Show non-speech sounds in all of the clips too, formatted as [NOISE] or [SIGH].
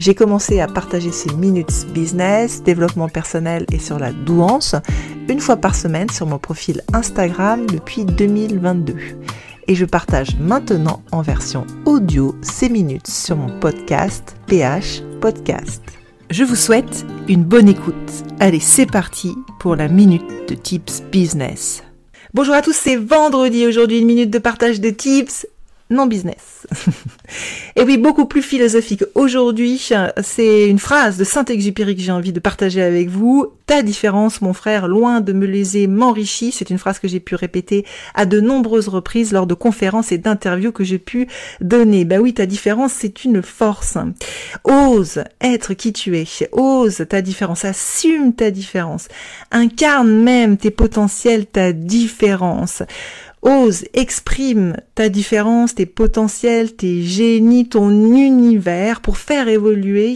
J'ai commencé à partager ces minutes business, développement personnel et sur la douance une fois par semaine sur mon profil Instagram depuis 2022. Et je partage maintenant en version audio ces minutes sur mon podcast PH Podcast. Je vous souhaite une bonne écoute. Allez, c'est parti pour la minute de tips business. Bonjour à tous, c'est vendredi aujourd'hui, une minute de partage de tips non business. [LAUGHS] Et oui, beaucoup plus philosophique. Aujourd'hui, c'est une phrase de Saint-Exupéry que j'ai envie de partager avec vous. Ta différence, mon frère, loin de me léser, m'enrichit. C'est une phrase que j'ai pu répéter à de nombreuses reprises lors de conférences et d'interviews que j'ai pu donner. Bah oui, ta différence, c'est une force. Ose être qui tu es. Ose ta différence. Assume ta différence. Incarne même tes potentiels, ta différence. Ose, exprime ta différence, tes potentiels, tes génies, ton univers pour faire évoluer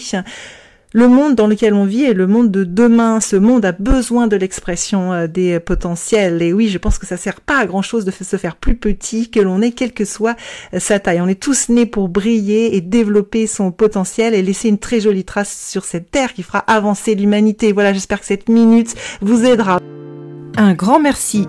le monde dans lequel on vit et le monde de demain. Ce monde a besoin de l'expression euh, des potentiels. Et oui, je pense que ça sert pas à grand chose de se faire plus petit que l'on est, quelle que soit euh, sa taille. On est tous nés pour briller et développer son potentiel et laisser une très jolie trace sur cette terre qui fera avancer l'humanité. Voilà, j'espère que cette minute vous aidera. Un grand merci